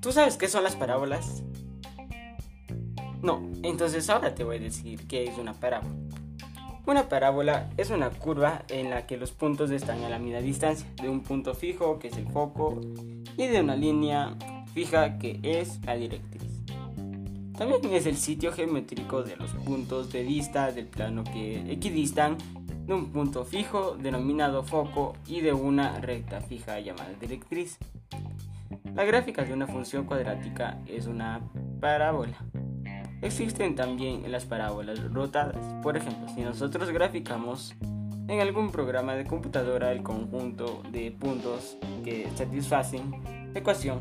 ¿Tú sabes qué son las parábolas? No, entonces ahora te voy a decir qué es una parábola. Una parábola es una curva en la que los puntos están a la misma distancia de un punto fijo que es el foco y de una línea fija que es la directriz. También es el sitio geométrico de los puntos de vista del plano que equidistan de un punto fijo denominado foco y de una recta fija llamada directriz. La gráfica de una función cuadrática es una parábola. Existen también las parábolas rotadas. Por ejemplo, si nosotros graficamos en algún programa de computadora el conjunto de puntos que satisfacen la ecuación,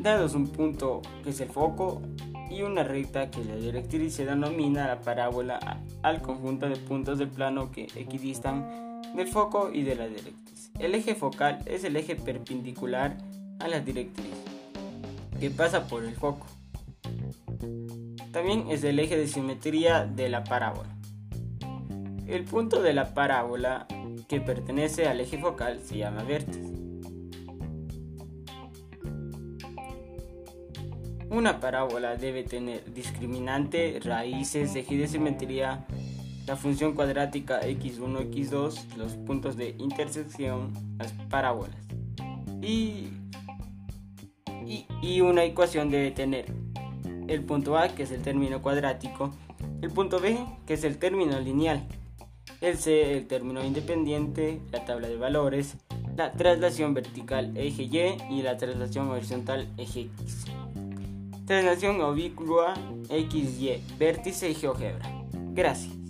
dados un punto que es el foco y una recta que la directriz se denomina la parábola al conjunto de puntos del plano que equidistan del foco y de la directriz. El eje focal es el eje perpendicular a la directriz, que pasa por el foco. También es el eje de simetría de la parábola. El punto de la parábola que pertenece al eje focal se llama vértice. Una parábola debe tener discriminante, raíces, eje de simetría, la función cuadrática x1, x2, los puntos de intersección, las parábolas. Y y, una ecuación debe tener el punto A, que es el término cuadrático, el punto B, que es el término lineal, el C, el término independiente, la tabla de valores, la traslación vertical eje Y y la traslación horizontal eje X. Traslación obliqua XY, vértice y GeoGebra. Gracias.